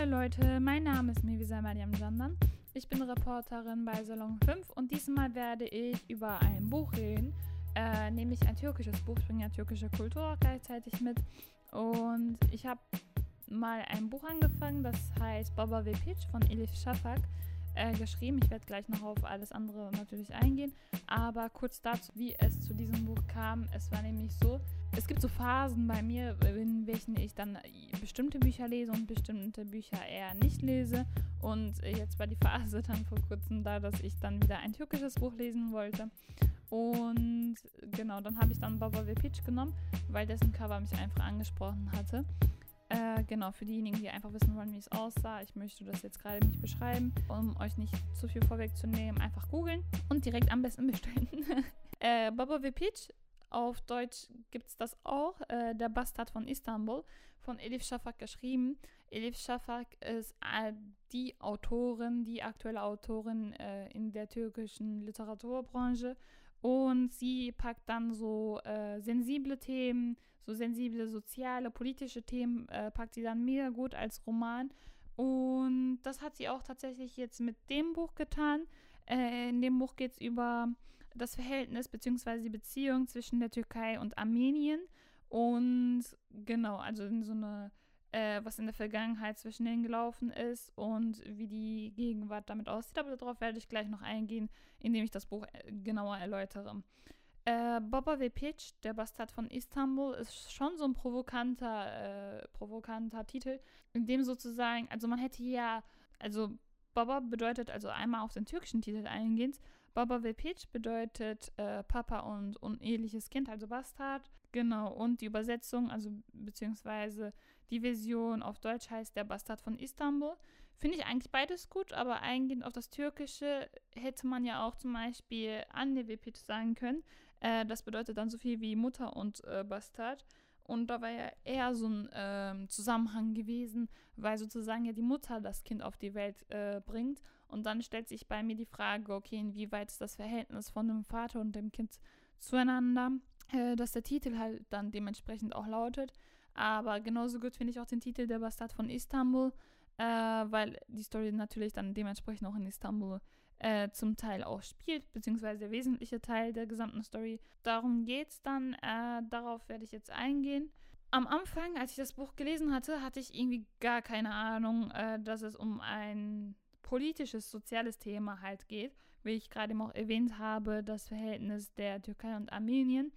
Hallo Leute, mein Name ist Mevisa Mariam Jandan. Ich bin Reporterin bei Salon 5 und diesmal werde ich über ein Buch reden, äh, nämlich ein türkisches Buch. Ich bringe ja türkische Kultur gleichzeitig mit. Und ich habe mal ein Buch angefangen, das heißt Baba Vepic von Elif Shafak äh, geschrieben. Ich werde gleich noch auf alles andere natürlich eingehen. Aber kurz dazu, wie es zu diesem Buch kam. Es war nämlich so, es gibt so Phasen bei mir, in welchen ich dann bestimmte Bücher lese und bestimmte Bücher eher nicht lese. Und jetzt war die Phase dann vor kurzem da, dass ich dann wieder ein türkisches Buch lesen wollte. Und genau, dann habe ich dann Baba Vepic genommen, weil dessen Cover mich einfach angesprochen hatte. Äh, genau, für diejenigen, die einfach wissen wollen, wie es aussah. Ich möchte das jetzt gerade nicht beschreiben, um euch nicht zu viel vorwegzunehmen. Einfach googeln und direkt am besten bestellen. äh, Baba Vepic, auf Deutsch gibt es das auch. Äh, der Bastard von Istanbul, von Elif Shafak geschrieben. Elif Shafak ist äh, die Autorin, die aktuelle Autorin äh, in der türkischen Literaturbranche. Und sie packt dann so äh, sensible Themen, so sensible soziale, politische Themen äh, packt sie dann mega gut als Roman. Und das hat sie auch tatsächlich jetzt mit dem Buch getan. Äh, in dem Buch geht es über das Verhältnis bzw. die Beziehung zwischen der Türkei und Armenien. Und genau, also in so eine, äh, was in der Vergangenheit zwischen denen gelaufen ist und wie die Gegenwart damit aussieht. Aber darauf werde ich gleich noch eingehen, indem ich das Buch äh, genauer erläutere. Äh, Baba Vepic, der Bastard von Istanbul, ist schon so ein provokanter, äh, provokanter Titel, in dem sozusagen, also man hätte ja, also Baba bedeutet also einmal auf den türkischen Titel eingehend. Baba Vepic bedeutet äh, Papa und uneheliches Kind, also Bastard. Genau, und die Übersetzung, also beziehungsweise die Version auf Deutsch heißt der Bastard von Istanbul. Finde ich eigentlich beides gut, aber eingehend auf das Türkische hätte man ja auch zum Beispiel Anne Vepic sagen können. Äh, das bedeutet dann so viel wie Mutter und äh, Bastard. Und da war ja eher so ein äh, Zusammenhang gewesen, weil sozusagen ja die Mutter das Kind auf die Welt äh, bringt. Und dann stellt sich bei mir die Frage, okay, inwieweit ist das Verhältnis von dem Vater und dem Kind zueinander, äh, dass der Titel halt dann dementsprechend auch lautet. Aber genauso gut finde ich auch den Titel Der Bastard von Istanbul, äh, weil die Story natürlich dann dementsprechend auch in Istanbul äh, zum Teil auch spielt, beziehungsweise der wesentliche Teil der gesamten Story. Darum geht es dann, äh, darauf werde ich jetzt eingehen. Am Anfang, als ich das Buch gelesen hatte, hatte ich irgendwie gar keine Ahnung, äh, dass es um ein politisches, soziales Thema halt geht, wie ich gerade auch erwähnt habe, das Verhältnis der Türkei und Armenien.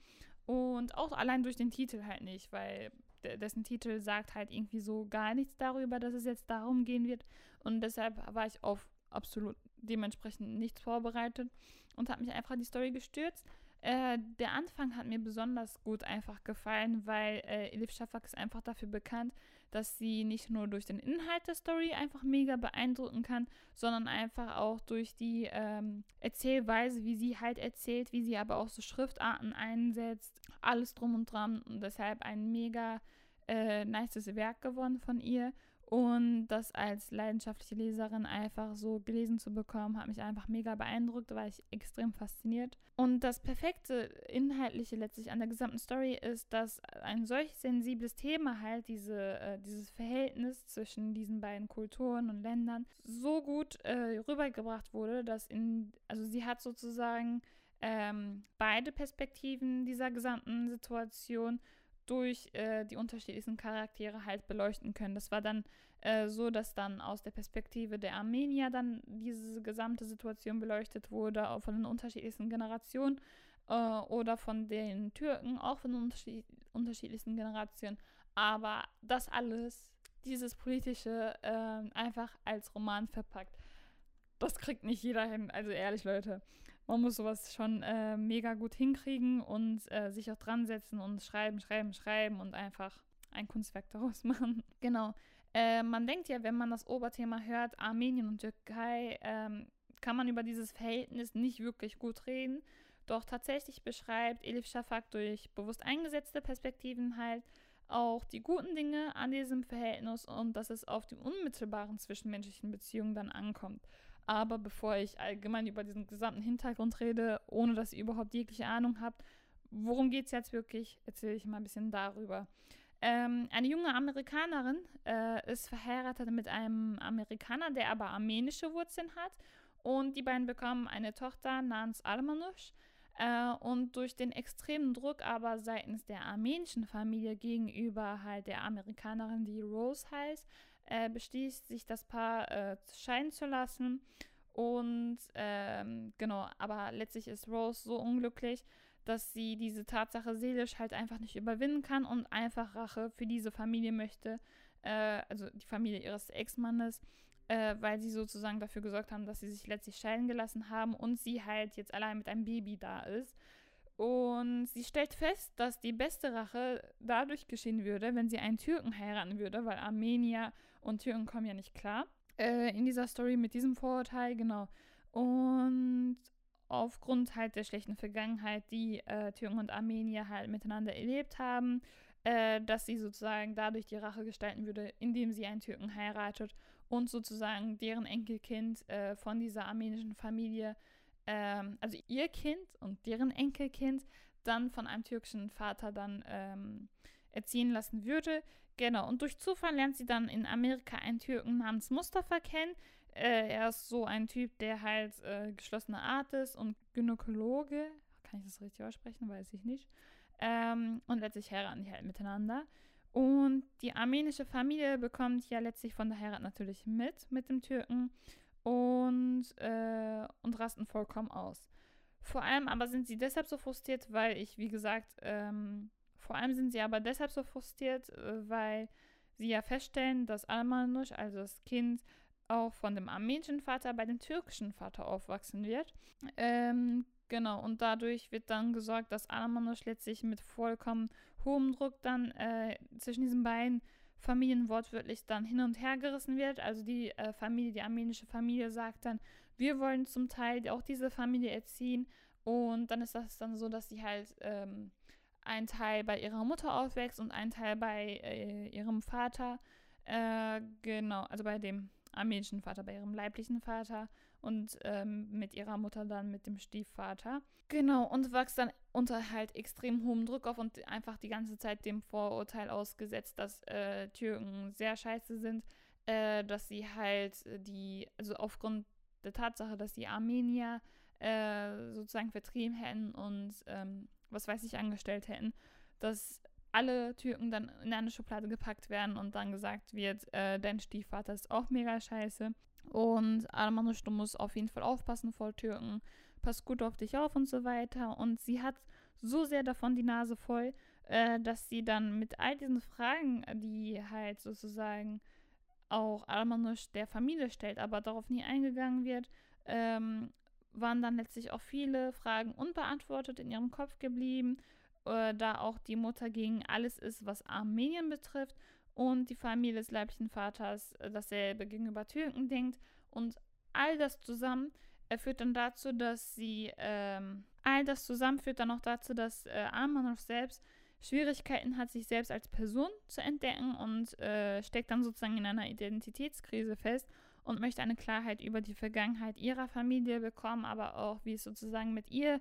Und auch allein durch den Titel halt nicht, weil dessen Titel sagt halt irgendwie so gar nichts darüber, dass es jetzt darum gehen wird. Und deshalb war ich auf absolut dementsprechend nichts vorbereitet und habe mich einfach in die Story gestürzt. Äh, der Anfang hat mir besonders gut einfach gefallen, weil äh, Elif Shafak ist einfach dafür bekannt, dass sie nicht nur durch den Inhalt der Story einfach mega beeindrucken kann, sondern einfach auch durch die ähm, Erzählweise, wie sie halt erzählt, wie sie aber auch so Schriftarten einsetzt, alles drum und dran und deshalb ein mega äh, nices Werk geworden von ihr und das als leidenschaftliche Leserin einfach so gelesen zu bekommen, hat mich einfach mega beeindruckt, war ich extrem fasziniert. Und das perfekte Inhaltliche letztlich an der gesamten Story ist, dass ein solch sensibles Thema halt, diese, äh, dieses Verhältnis zwischen diesen beiden Kulturen und Ländern, so gut äh, rübergebracht wurde, dass in, also sie hat sozusagen ähm, beide Perspektiven dieser gesamten Situation durch äh, die unterschiedlichsten Charaktere halt beleuchten können. Das war dann äh, so, dass dann aus der Perspektive der Armenier dann diese gesamte Situation beleuchtet wurde, auch von den unterschiedlichsten Generationen äh, oder von den Türken, auch von den unterschied unterschiedlichsten Generationen. Aber das alles, dieses politische, ähm, einfach als Roman verpackt das kriegt nicht jeder hin. Also ehrlich, Leute, man muss sowas schon äh, mega gut hinkriegen und äh, sich auch dran setzen und schreiben, schreiben, schreiben und einfach ein Kunstwerk daraus machen. Genau. Äh, man denkt ja, wenn man das Oberthema hört, Armenien und Türkei, ähm, kann man über dieses Verhältnis nicht wirklich gut reden. Doch tatsächlich beschreibt Elif Shafak durch bewusst eingesetzte Perspektiven halt auch die guten Dinge an diesem Verhältnis und dass es auf die unmittelbaren zwischenmenschlichen Beziehungen dann ankommt. Aber bevor ich allgemein über diesen gesamten Hintergrund rede, ohne dass ihr überhaupt jegliche Ahnung habt, worum geht es jetzt wirklich, erzähle ich mal ein bisschen darüber. Ähm, eine junge Amerikanerin äh, ist verheiratet mit einem Amerikaner, der aber armenische Wurzeln hat. Und die beiden bekommen eine Tochter namens Almanush. Äh, und durch den extremen Druck aber seitens der armenischen Familie gegenüber halt der Amerikanerin, die Rose heißt, äh, beschließt sich das Paar äh, scheiden zu lassen. Und ähm, genau, aber letztlich ist Rose so unglücklich, dass sie diese Tatsache seelisch halt einfach nicht überwinden kann und einfach Rache für diese Familie möchte, äh, also die Familie ihres Ex-Mannes, äh, weil sie sozusagen dafür gesorgt haben, dass sie sich letztlich scheiden gelassen haben und sie halt jetzt allein mit einem Baby da ist. Und sie stellt fest, dass die beste Rache dadurch geschehen würde, wenn sie einen Türken heiraten würde, weil Armenier und Türken kommen ja nicht klar. Äh, in dieser Story mit diesem Vorurteil, genau. Und aufgrund halt der schlechten Vergangenheit, die äh, Türken und Armenier halt miteinander erlebt haben, äh, dass sie sozusagen dadurch die Rache gestalten würde, indem sie einen Türken heiratet und sozusagen deren Enkelkind äh, von dieser armenischen Familie, ähm, also ihr Kind und deren Enkelkind, dann von einem türkischen Vater dann ähm, erziehen lassen würde. Genau, und durch Zufall lernt sie dann in Amerika einen Türken namens Mustafa kennen. Äh, er ist so ein Typ, der halt äh, geschlossene Art ist und Gynäkologe. Kann ich das richtig aussprechen? Weiß ich nicht. Ähm, und letztlich heiraten die halt miteinander. Und die armenische Familie bekommt ja letztlich von der Heirat natürlich mit, mit dem Türken und, äh, und rasten vollkommen aus. Vor allem aber sind sie deshalb so frustriert, weil ich, wie gesagt, ähm, vor allem sind sie aber deshalb so frustriert, äh, weil sie ja feststellen, dass Almanush, also das Kind, auch von dem armenischen Vater bei dem türkischen Vater aufwachsen wird. Ähm, genau, und dadurch wird dann gesorgt, dass Almanush letztlich mit vollkommen hohem Druck dann äh, zwischen diesen beiden Familien wortwörtlich dann hin und her gerissen wird. Also die äh, Familie, die armenische Familie sagt dann, wir wollen zum Teil auch diese Familie erziehen. Und dann ist das dann so, dass sie halt ähm, ein Teil bei ihrer Mutter aufwächst und ein Teil bei äh, ihrem Vater. Äh, genau, also bei dem armenischen Vater, bei ihrem leiblichen Vater und ähm, mit ihrer Mutter dann mit dem Stiefvater. Genau, und wächst dann unter halt extrem hohem Druck auf und einfach die ganze Zeit dem Vorurteil ausgesetzt, dass äh, Türken sehr scheiße sind, äh, dass sie halt die, also aufgrund der Tatsache, dass die Armenier äh, sozusagen vertrieben hätten und ähm, was weiß ich angestellt hätten, dass alle Türken dann in eine Schublade gepackt werden und dann gesagt wird, äh, dein Stiefvater ist auch mega scheiße. Und Armanush, du musst auf jeden Fall aufpassen vor Türken, pass gut auf dich auf und so weiter. Und sie hat so sehr davon die Nase voll, äh, dass sie dann mit all diesen Fragen, die halt sozusagen auch Armanush der Familie stellt, aber darauf nie eingegangen wird, ähm, waren dann letztlich auch viele Fragen unbeantwortet in ihrem Kopf geblieben, äh, da auch die Mutter gegen alles ist, was Armenien betrifft. Und die Familie des leiblichen Vaters äh, dasselbe gegenüber Türken denkt. Und all das zusammen äh, führt dann dazu, dass sie, ähm, all das zusammen führt dann auch dazu, dass äh, Armanov selbst Schwierigkeiten hat, sich selbst als Person zu entdecken und äh, steckt dann sozusagen in einer Identitätskrise fest und möchte eine Klarheit über die Vergangenheit ihrer Familie bekommen, aber auch, wie es sozusagen mit ihr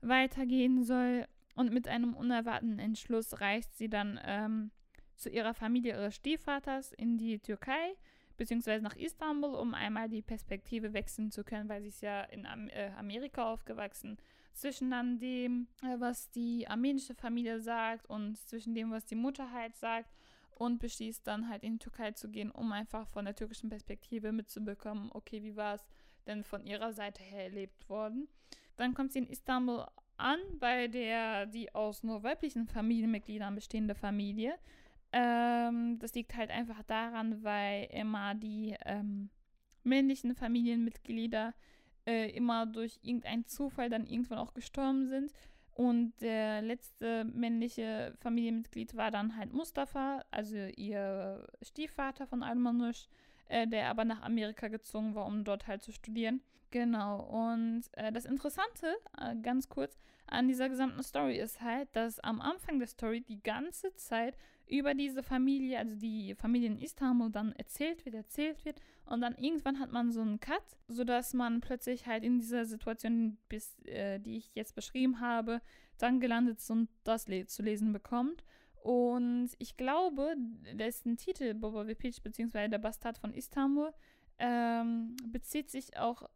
weitergehen soll. Und mit einem unerwarteten Entschluss reist sie dann ähm, zu ihrer Familie ihres Stiefvaters in die Türkei, beziehungsweise nach Istanbul, um einmal die Perspektive wechseln zu können, weil sie ist ja in Am äh, Amerika aufgewachsen. Zwischen dann dem, äh, was die armenische Familie sagt und zwischen dem, was die Mutter halt sagt und beschließt dann halt in die Türkei zu gehen, um einfach von der türkischen Perspektive mitzubekommen, okay, wie war es denn von ihrer Seite her erlebt worden. Dann kommt sie in Istanbul an, bei der die aus nur weiblichen Familienmitgliedern bestehende Familie. Ähm, das liegt halt einfach daran, weil immer die ähm, männlichen Familienmitglieder äh, immer durch irgendeinen Zufall dann irgendwann auch gestorben sind und der letzte männliche Familienmitglied war dann halt Mustafa, also ihr Stiefvater von Almanush, äh, der aber nach Amerika gezogen war, um dort halt zu studieren. Genau, und äh, das Interessante, äh, ganz kurz, an dieser gesamten Story ist halt, dass am Anfang der Story die ganze Zeit über diese Familie, also die Familie in Istanbul, dann erzählt wird, erzählt wird. Und dann irgendwann hat man so einen Cut, sodass man plötzlich halt in dieser Situation, bis, äh, die ich jetzt beschrieben habe, dann gelandet ist und das le zu lesen bekommt. Und ich glaube, dessen Titel, Boba Peach, beziehungsweise der Bastard von Istanbul, ähm, bezieht sich auch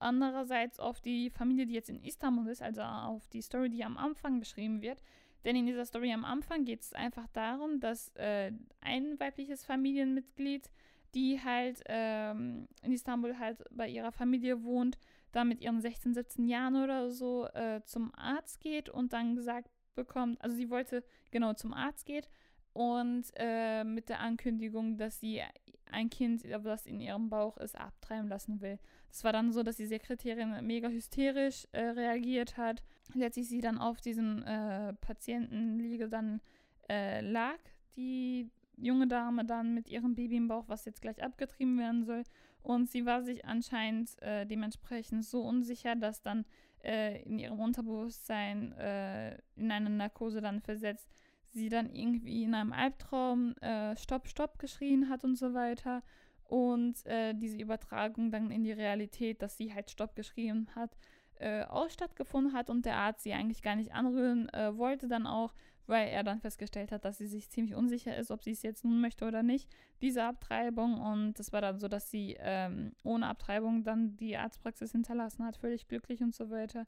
andererseits auf die Familie, die jetzt in Istanbul ist, also auf die Story, die am Anfang beschrieben wird. Denn in dieser Story am Anfang geht es einfach darum, dass äh, ein weibliches Familienmitglied, die halt ähm, in Istanbul halt bei ihrer Familie wohnt, da mit ihren 16, 17 Jahren oder so äh, zum Arzt geht und dann gesagt bekommt, also sie wollte genau zum Arzt geht und äh, mit der Ankündigung, dass sie ein Kind, das in ihrem Bauch ist, abtreiben lassen will. Es war dann so, dass die Sekretärin mega hysterisch äh, reagiert hat. Letztlich sie dann auf diesem äh, Patientenliege dann äh, lag, die junge Dame dann mit ihrem Baby im Bauch, was jetzt gleich abgetrieben werden soll. Und sie war sich anscheinend äh, dementsprechend so unsicher, dass dann äh, in ihrem Unterbewusstsein äh, in eine Narkose dann versetzt, sie dann irgendwie in einem Albtraum äh, Stopp, Stopp geschrien hat und so weiter. Und äh, diese Übertragung dann in die Realität, dass sie halt Stopp geschrien hat, äh, auch stattgefunden hat und der Arzt sie eigentlich gar nicht anrühren äh, wollte dann auch, weil er dann festgestellt hat, dass sie sich ziemlich unsicher ist, ob sie es jetzt nun möchte oder nicht, diese Abtreibung. Und das war dann so, dass sie ähm, ohne Abtreibung dann die Arztpraxis hinterlassen hat, völlig glücklich und so weiter.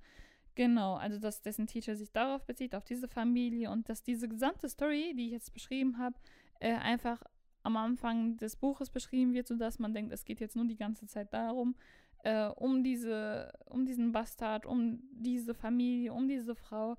Genau, also dass dessen Teacher sich darauf bezieht, auf diese Familie und dass diese gesamte Story, die ich jetzt beschrieben habe, äh, einfach am Anfang des Buches beschrieben wird, sodass man denkt, es geht jetzt nur die ganze Zeit darum, äh, um diese, um diesen Bastard, um diese Familie, um diese Frau.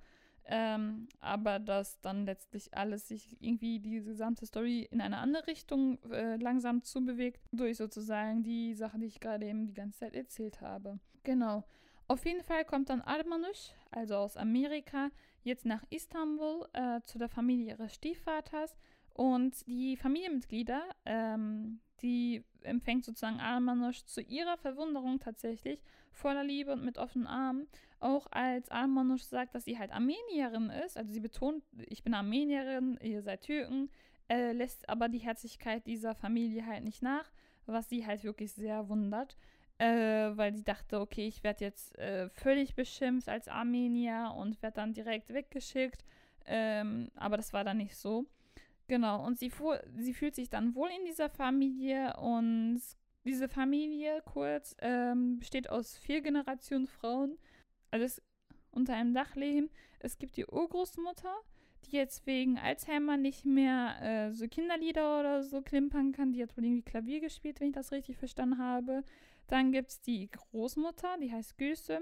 Ähm, aber dass dann letztlich alles sich irgendwie die gesamte Story in eine andere Richtung äh, langsam zubewegt, durch sozusagen die Sache, die ich gerade eben die ganze Zeit erzählt habe. Genau. Auf jeden Fall kommt dann Armanush, also aus Amerika, jetzt nach Istanbul äh, zu der Familie ihres Stiefvaters. Und die Familienmitglieder, ähm, die empfängt sozusagen Armanush zu ihrer Verwunderung tatsächlich voller Liebe und mit offenen Armen. Auch als Armanush sagt, dass sie halt Armenierin ist, also sie betont, ich bin Armenierin, ihr seid Türken, äh, lässt aber die Herzlichkeit dieser Familie halt nicht nach, was sie halt wirklich sehr wundert äh, weil sie dachte, okay, ich werde jetzt äh, völlig beschimpft als Armenier und werde dann direkt weggeschickt. Ähm, aber das war dann nicht so. Genau, und sie, fuhr, sie fühlt sich dann wohl in dieser Familie und diese Familie, kurz, ähm, besteht aus vier Generationen Frauen. Alles unter einem Dach leben. Es gibt die Urgroßmutter, die jetzt wegen Alzheimer nicht mehr äh, so Kinderlieder oder so klimpern kann. Die hat wohl irgendwie Klavier gespielt, wenn ich das richtig verstanden habe. Dann gibt es die Großmutter, die heißt Güse.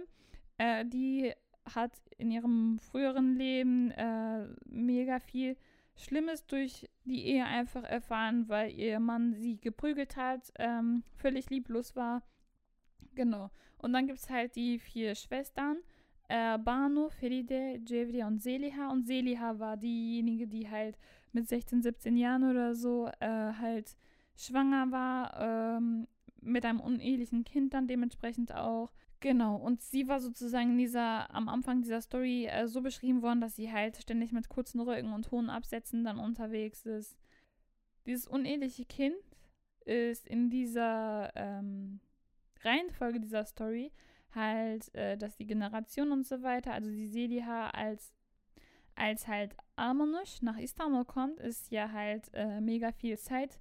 Äh, die hat in ihrem früheren Leben äh, mega viel Schlimmes durch die Ehe einfach erfahren, weil ihr Mann sie geprügelt hat, ähm, völlig lieblos war. Genau. Und dann gibt es halt die vier Schwestern. Äh, Banu, Feride, Jevri und Seliha. Und Seliha war diejenige, die halt mit 16, 17 Jahren oder so äh, halt schwanger war ähm, mit einem unehelichen Kind dann dementsprechend auch. Genau, und sie war sozusagen in dieser, am Anfang dieser Story äh, so beschrieben worden, dass sie halt ständig mit kurzen Rücken und hohen Absätzen dann unterwegs ist. Dieses uneheliche Kind ist in dieser ähm, Reihenfolge dieser Story halt, äh, dass die Generation und so weiter, also die Seliha als, als halt Armanush nach Istanbul kommt, ist ja halt äh, mega viel Zeit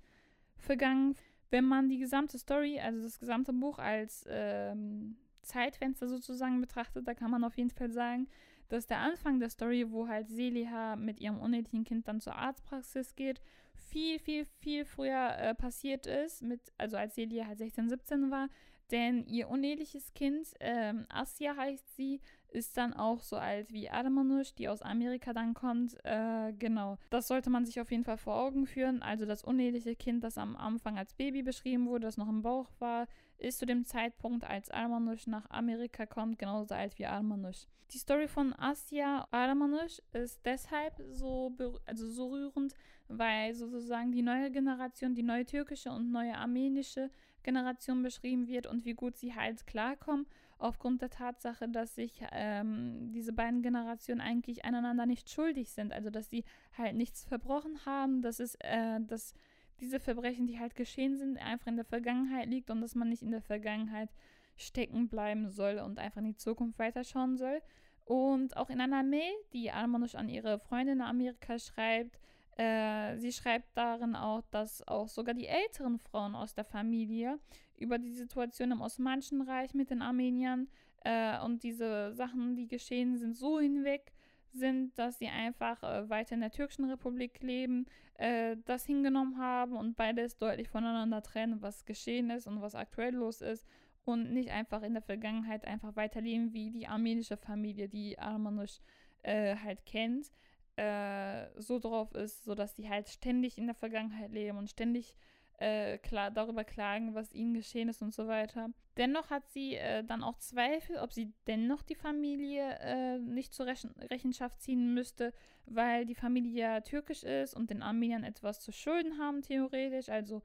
vergangen. Wenn man die gesamte Story, also das gesamte Buch als ähm, Zeitfenster sozusagen betrachtet, da kann man auf jeden Fall sagen, dass der Anfang der Story, wo halt Seliha mit ihrem unehelichen Kind dann zur Arztpraxis geht, viel, viel, viel früher äh, passiert ist, mit, also als Seliha halt 16, 17 war, denn ihr uneheliches Kind, ähm, Asya heißt sie, ist dann auch so alt wie Adamanush, die aus Amerika dann kommt. Äh, genau. Das sollte man sich auf jeden Fall vor Augen führen. Also das uneheliche Kind, das am Anfang als Baby beschrieben wurde, das noch im Bauch war, ist zu dem Zeitpunkt, als Armanush nach Amerika kommt, genauso alt wie Armanush. Die Story von Asya Armanush ist deshalb so, also so rührend, weil sozusagen die neue Generation, die neue türkische und neue armenische Generation beschrieben wird und wie gut sie halt klarkommen aufgrund der Tatsache, dass sich ähm, diese beiden Generationen eigentlich einander nicht schuldig sind. Also dass sie halt nichts verbrochen haben, dass es, äh, dass diese Verbrechen, die halt geschehen sind, einfach in der Vergangenheit liegt und dass man nicht in der Vergangenheit stecken bleiben soll und einfach in die Zukunft weiterschauen soll. Und auch in einer Mail, die Almanush an ihre Freundin in Amerika schreibt, Äh, sie schreibt darin auch, dass auch sogar die älteren Frauen aus der Familie über die Situation im Osmanischen Reich mit den Armeniern äh, und diese Sachen, die geschehen sind, so hinweg sind, dass sie einfach äh, weiter in der türkischen Republik leben, äh, das hingenommen haben und beides deutlich voneinander trennen, was geschehen ist und was aktuell los ist und nicht einfach in der Vergangenheit einfach weiterleben wie die armenische Familie, die Armenisch äh, halt kennt, äh, so drauf ist, sodass die halt ständig in der Vergangenheit leben und ständig äh, klar, darüber klagen, was ihnen geschehen ist und so weiter. Dennoch hat sie äh, dann auch Zweifel, ob sie dennoch die Familie äh, nicht zur Rechen Rechenschaft ziehen müsste, weil die Familie ja türkisch ist und den Armeniern etwas zu schulden haben, theoretisch. Also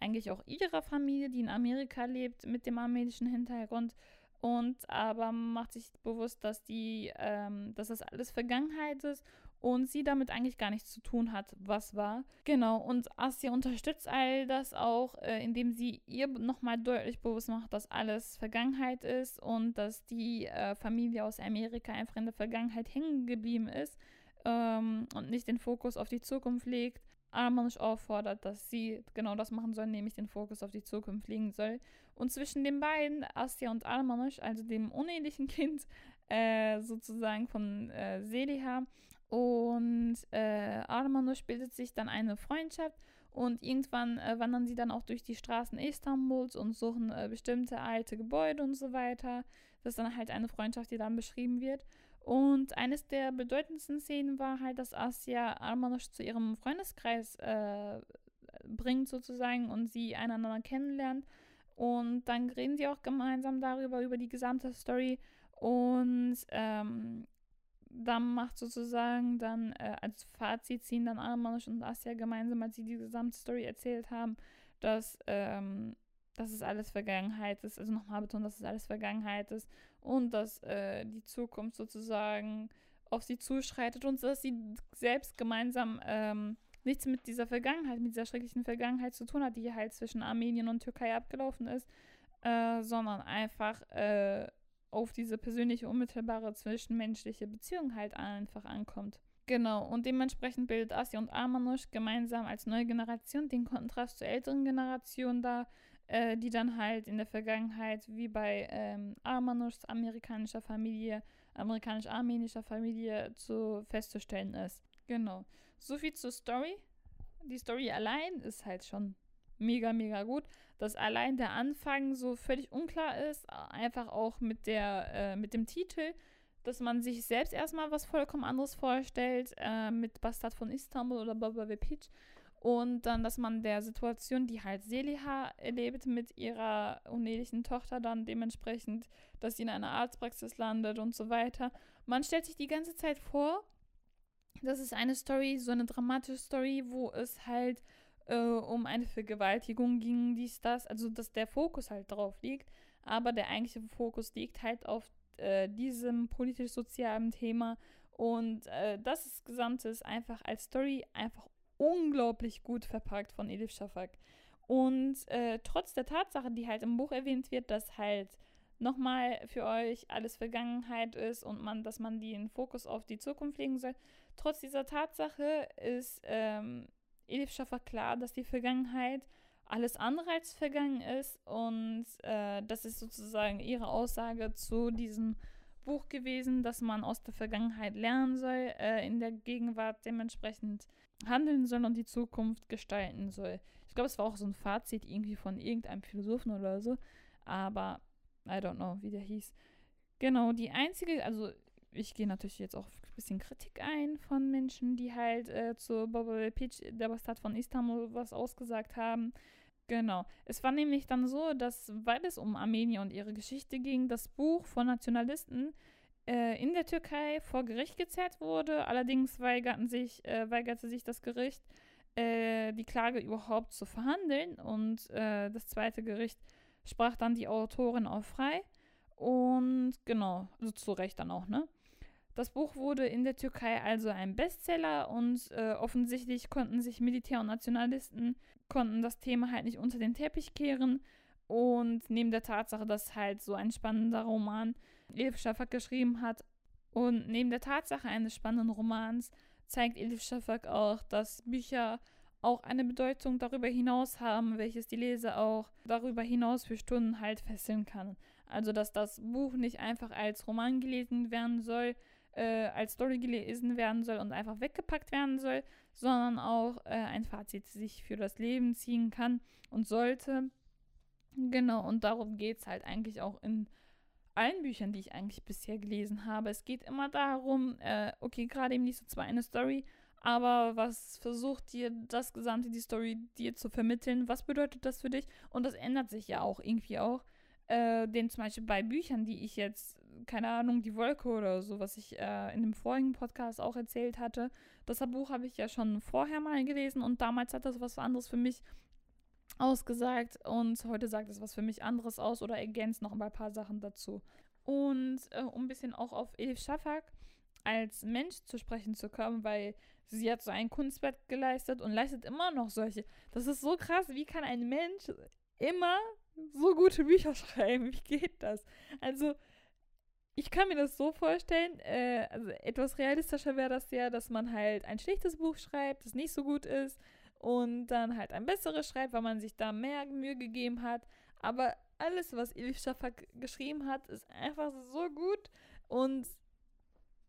eigentlich auch ihrer Familie, die in Amerika lebt, mit dem armenischen Hintergrund. Und aber macht sich bewusst, dass die, ähm, dass das alles Vergangenheit ist und sie damit eigentlich gar nichts zu tun hat, was war. Genau, und Asya unterstützt all das auch, äh, indem sie ihr nochmal deutlich bewusst macht, dass alles Vergangenheit ist und dass die äh, Familie aus Amerika einfach in der Vergangenheit hängen geblieben ist ähm, und nicht den Fokus auf die Zukunft legt. Armanisch auffordert, dass sie genau das machen soll, nämlich den Fokus auf die Zukunft legen soll. Und zwischen den beiden, Asya und Armanisch, also dem unehelichen Kind äh, sozusagen von äh, Seliha und äh, Armanisch bildet sich dann eine Freundschaft und irgendwann äh, wandern sie dann auch durch die Straßen Istanbuls und suchen äh, bestimmte alte Gebäude und so weiter. Das ist dann halt eine Freundschaft, die dann beschrieben wird. Und eines der bedeutendsten Szenen war halt, dass Asya Armanosch zu ihrem Freundeskreis äh, bringt sozusagen und sie einander kennenlernt. Und dann reden sie auch gemeinsam darüber, über die gesamte Story. Und ähm, dann macht sozusagen dann äh, als Fazit ziehen dann Armanosch und Asya gemeinsam, als sie die gesamte Story erzählt haben, dass ähm, dass es alles Vergangenheit ist, also nochmal betont, dass es alles Vergangenheit ist und dass äh, die Zukunft sozusagen auf sie zuschreitet und dass sie selbst gemeinsam ähm, nichts mit dieser Vergangenheit, mit dieser schrecklichen Vergangenheit zu tun hat, die halt zwischen Armenien und Türkei abgelaufen ist, äh, sondern einfach äh, auf diese persönliche, unmittelbare zwischenmenschliche Beziehung halt einfach ankommt. Genau, und dementsprechend bildet Asya und Armanush gemeinsam als neue Generation den Kontrast zur älteren Generation dar, äh, die dann halt in der Vergangenheit wie bei ähm, Armanushs amerikanischer Familie, amerikanisch-armenischer Familie zu festzustellen ist. Genau. Soviel zur Story. Die Story allein ist halt schon mega, mega gut. Dass allein der Anfang so völlig unklar ist, einfach auch mit der, äh, mit dem Titel, dass man sich selbst erstmal was vollkommen anderes vorstellt, äh, mit Bastard von Istanbul oder Baba Vepic. Und dann, dass man der Situation, die halt Seliha erlebt mit ihrer unehelichen Tochter, dann dementsprechend, dass sie in einer Arztpraxis landet und so weiter. Man stellt sich die ganze Zeit vor, das ist eine Story, so eine dramatische Story, wo es halt äh, um eine Vergewaltigung ging, dies, das, also dass der Fokus halt drauf liegt, aber der eigentliche Fokus liegt halt auf äh, diesem politisch-sozialen Thema und äh, das Gesamte ist einfach als Story einfach unglaublich gut verpackt von Elif Shafak. Und äh, trotz der Tatsache, die halt im Buch erwähnt wird, dass halt nochmal für euch alles Vergangenheit ist und man, dass man den Fokus auf die Zukunft legen soll, trotz dieser Tatsache ist ähm, Elif Shafak klar, dass die Vergangenheit alles andere als vergangen ist und äh, das ist sozusagen ihre Aussage zu diesem Buch gewesen, dass man aus der Vergangenheit lernen soll, äh, in der Gegenwart dementsprechend handeln soll und die Zukunft gestalten soll. Ich glaube, es war auch so ein Fazit irgendwie von irgendeinem Philosophen oder so, aber I don't know, wie der hieß. Genau, die einzige, also ich gehe natürlich jetzt auch ein bisschen Kritik ein von Menschen, die halt äh, zu Boba Pitch, der Bastard von Istanbul, was ausgesagt haben. Genau. Es war nämlich dann so, dass, weil es um Armenier und ihre Geschichte ging, das Buch von Nationalisten äh, in der Türkei vor Gericht gezerrt wurde. Allerdings weigerten sich, äh, weigerte sich das Gericht, äh, die Klage überhaupt zu verhandeln. Und äh, das zweite Gericht sprach dann die Autorin auch frei. Und genau, also zu Recht dann auch, ne? Das Buch wurde in der Türkei also ein Bestseller und äh, offensichtlich konnten sich Militär und Nationalisten konnten das Thema halt nicht unter den Teppich kehren. Und neben der Tatsache, dass halt so ein spannender Roman Elif Schaffer geschrieben hat und neben der Tatsache eines spannenden Romans zeigt Elif Shafak auch, dass Bücher auch eine Bedeutung darüber hinaus haben, welches die Leser auch darüber hinaus für Stunden halt fesseln kann. Also dass das Buch nicht einfach als Roman gelesen werden soll, äh, als Story gelesen werden soll und einfach weggepackt werden soll, sondern auch äh, ein Fazit sich für das Leben ziehen kann und sollte. Genau, und darum geht es halt eigentlich auch in allen Büchern, die ich eigentlich bisher gelesen habe. Es geht immer darum, äh, okay, gerade eben nicht so zwar eine Story, aber was versucht dir das Gesamte, die Story dir zu vermitteln? Was bedeutet das für dich? Und das ändert sich ja auch irgendwie auch. Äh, denn zum Beispiel bei Büchern, die ich jetzt, keine Ahnung, die Wolke oder so, was ich äh, in dem vorigen Podcast auch erzählt hatte, das Buch habe ich ja schon vorher mal gelesen und damals hat das was anderes für mich ausgesagt und heute sagt es was für mich anderes aus oder ergänzt noch ein paar Sachen dazu. Und äh, um ein bisschen auch auf Elif Shafak als Mensch zu sprechen zu kommen, weil sie hat so ein Kunstwerk geleistet und leistet immer noch solche. Das ist so krass, wie kann ein Mensch immer so gute Bücher schreiben? Wie geht das? Also, ich kann mir das so vorstellen, äh, also etwas realistischer wäre das ja, dass man halt ein schlechtes Buch schreibt, das nicht so gut ist und dann halt ein besseres schreibt, weil man sich da mehr Mühe gegeben hat. Aber alles, was Elif Shafak geschrieben hat, ist einfach so gut und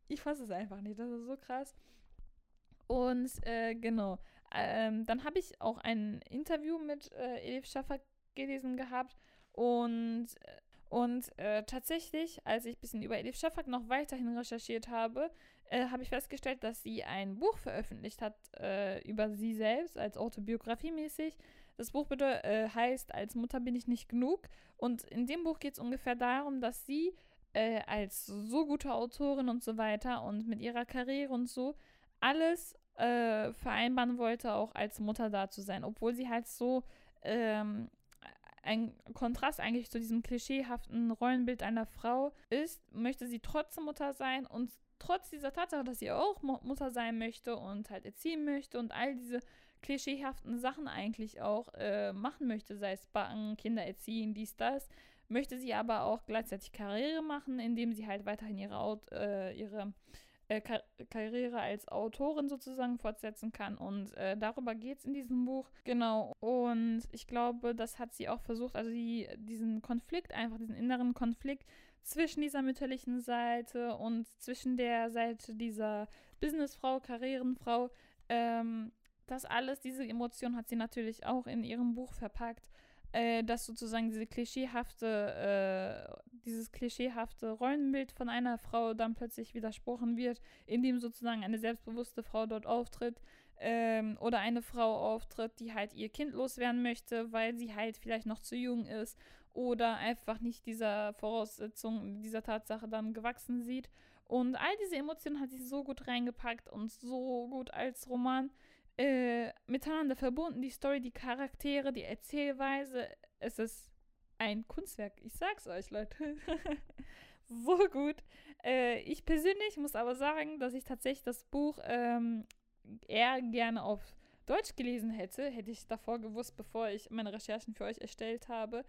ich fasse es einfach nicht. Das ist so krass. Und äh, genau, ähm, dann habe ich auch ein Interview mit äh, Elif Shafak gelesen gehabt und äh, und äh, tatsächlich, als ich ein bisschen über Elif Shafak noch weiterhin recherchiert habe, äh, habe ich festgestellt, dass sie ein Buch veröffentlicht hat äh, über sie selbst, als Autobiografie mäßig. Das Buch bitte, äh, heißt Als Mutter bin ich nicht genug. Und in dem Buch geht es ungefähr darum, dass sie äh, als so gute Autorin und so weiter und mit ihrer Karriere und so alles vereinbaren wollte, auch als Mutter da zu sein. Obwohl sie halt so ähm, ein Kontrast eigentlich zu diesem klischeehaften Rollenbild einer Frau ist, möchte sie trotzdem Mutter sein und trotz dieser Tatsache, dass sie auch Mutter sein möchte und halt erziehen möchte und all diese klischeehaften Sachen eigentlich auch äh, machen möchte, sei es backen, Kinder erziehen, dies, das, möchte sie aber auch gleichzeitig Karriere machen, indem sie halt weiterhin ihre, äh, ihre äh, Kar Karriere als Autorin sozusagen fortsetzen kann. Und äh, darüber geht es in diesem Buch. Genau. Und ich glaube, das hat sie auch versucht, also die, diesen Konflikt, einfach diesen inneren Konflikt zwischen dieser mütterlichen Seite und zwischen der Seite dieser Businessfrau, Karrierenfrau, ähm, das alles, diese Emotion hat sie natürlich auch in ihrem Buch verpackt äh, dass sozusagen diese klischeehafte, äh, dieses klischeehafte Rollenbild von einer Frau dann plötzlich widersprochen wird, indem sozusagen eine selbstbewusste Frau dort auftritt ähm, oder eine Frau auftritt, die halt ihr Kind loswerden möchte, weil sie halt vielleicht noch zu jung ist oder einfach nicht dieser Voraussetzung, dieser Tatsache dann gewachsen sieht. Und all diese Emotionen hat sie so gut reingepackt und so gut als Roman äh, miteinander verbunden. Die Story, die Charaktere, die Erzählweise. Es ist ein Kunstwerk. Ich sag's euch, Leute. so gut. Äh, ich persönlich muss aber sagen, dass ich tatsächlich das Buch ähm, eher gerne auf Deutsch gelesen hätte. Hätte ich davor gewusst, bevor ich meine Recherchen für euch erstellt habe.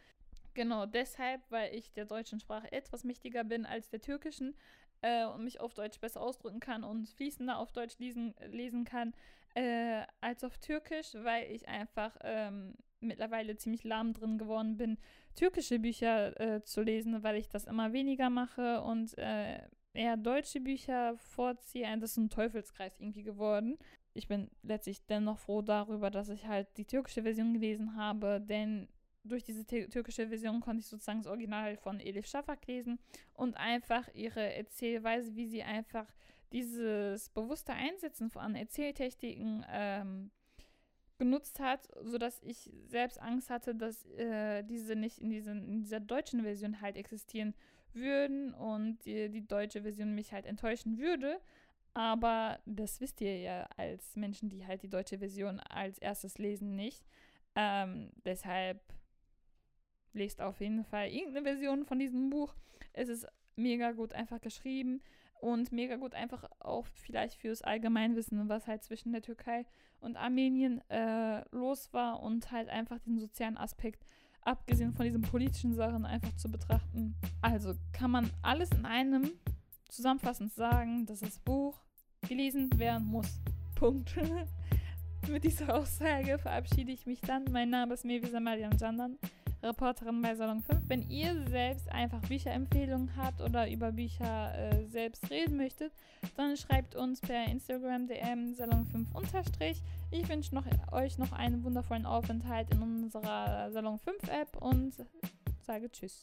Genau deshalb, weil ich der deutschen Sprache etwas mächtiger bin als der türkischen äh, und mich auf Deutsch besser ausdrücken kann und fließender auf Deutsch lesen, lesen kann, äh, als auf Türkisch, weil ich einfach ähm, mittlerweile ziemlich lahm drin geworden bin, türkische Bücher äh, zu lesen, weil ich das immer weniger mache und äh, eher deutsche Bücher vorziehe. Das ist ein Teufelskreis irgendwie geworden. Ich bin letztlich dennoch froh darüber, dass ich halt die türkische Version gelesen habe, denn durch diese türkische Version konnte ich sozusagen das Original von Elif Shafak lesen und einfach ihre Erzählweise, wie sie einfach dieses bewusste Einsetzen von Erzähltechniken ähm, genutzt hat, sodass ich selbst Angst hatte, dass äh, diese nicht in, diesen, in dieser deutschen Version halt existieren würden und die, die deutsche Version mich halt enttäuschen würde. Aber das wisst ihr ja als Menschen, die halt die deutsche Version als erstes lesen, nicht. Ähm, deshalb lest auf jeden Fall irgendeine Version von diesem Buch. Es ist mega gut einfach geschrieben und mega gut einfach auch vielleicht fürs Allgemeinwissen, was halt zwischen der Türkei und Armenien äh, los war und halt einfach den sozialen Aspekt, abgesehen von diesen politischen Sachen, einfach zu betrachten. Also kann man alles in einem zusammenfassend sagen, dass das Buch gelesen werden muss. Punkt. Mit dieser Aussage verabschiede ich mich dann. Mein Name ist Mevisa Mariam Jandan, Reporterin bei Salon 5. Wenn ihr selbst einfach Bücherempfehlungen habt oder über Bücher äh, selbst reden möchtet, dann schreibt uns per Instagram DM Salon 5 unterstrich. Ich wünsche noch, euch noch einen wundervollen Aufenthalt in unserer Salon 5 App und sage Tschüss.